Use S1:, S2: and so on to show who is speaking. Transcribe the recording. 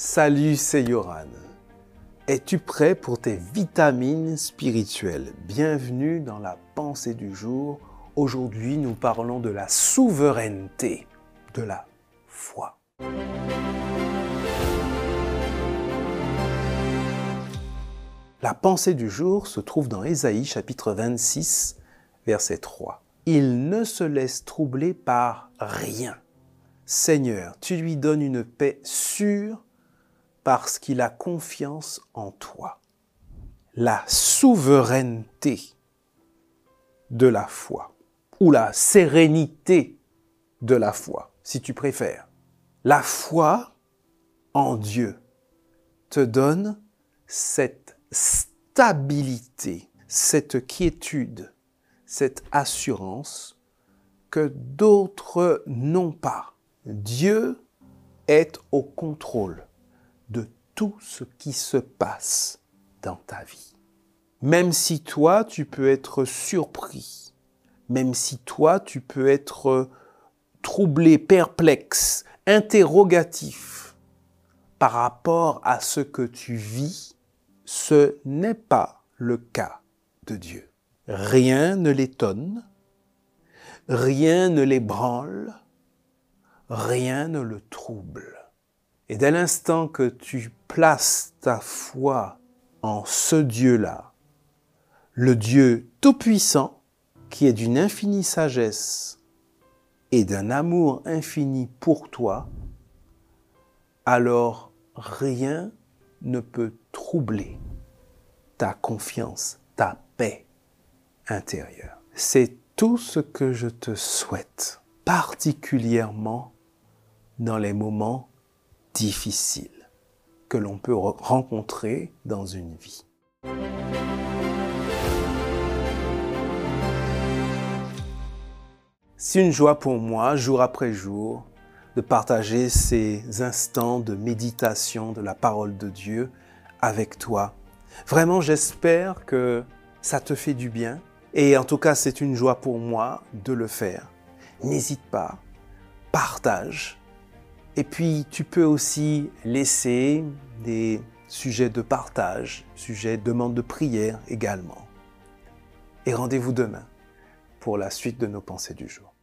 S1: Salut, c'est Yoran. Es-tu prêt pour tes vitamines spirituelles? Bienvenue dans la pensée du jour. Aujourd'hui, nous parlons de la souveraineté, de la foi. La pensée du jour se trouve dans Ésaïe chapitre 26, verset 3. Il ne se laisse troubler par rien. Seigneur, tu lui donnes une paix sûre parce qu'il a confiance en toi. La souveraineté de la foi, ou la sérénité de la foi, si tu préfères. La foi en Dieu te donne cette stabilité, cette quiétude, cette assurance que d'autres n'ont pas. Dieu est au contrôle de tout ce qui se passe dans ta vie. Même si toi, tu peux être surpris, même si toi, tu peux être troublé, perplexe, interrogatif par rapport à ce que tu vis, ce n'est pas le cas de Dieu. Rien ne l'étonne, rien ne l'ébranle, rien ne le trouble. Et dès l'instant que tu places ta foi en ce Dieu-là, le Dieu tout-puissant, qui est d'une infinie sagesse et d'un amour infini pour toi, alors rien ne peut troubler ta confiance, ta paix intérieure. C'est tout ce que je te souhaite, particulièrement dans les moments difficiles que l'on peut rencontrer dans une vie. C'est une joie pour moi, jour après jour, de partager ces instants de méditation de la parole de Dieu avec toi. Vraiment, j'espère que ça te fait du bien. Et en tout cas, c'est une joie pour moi de le faire. N'hésite pas, partage, et puis, tu peux aussi laisser des sujets de partage, sujets de demande de prière également. Et rendez-vous demain pour la suite de nos pensées du jour.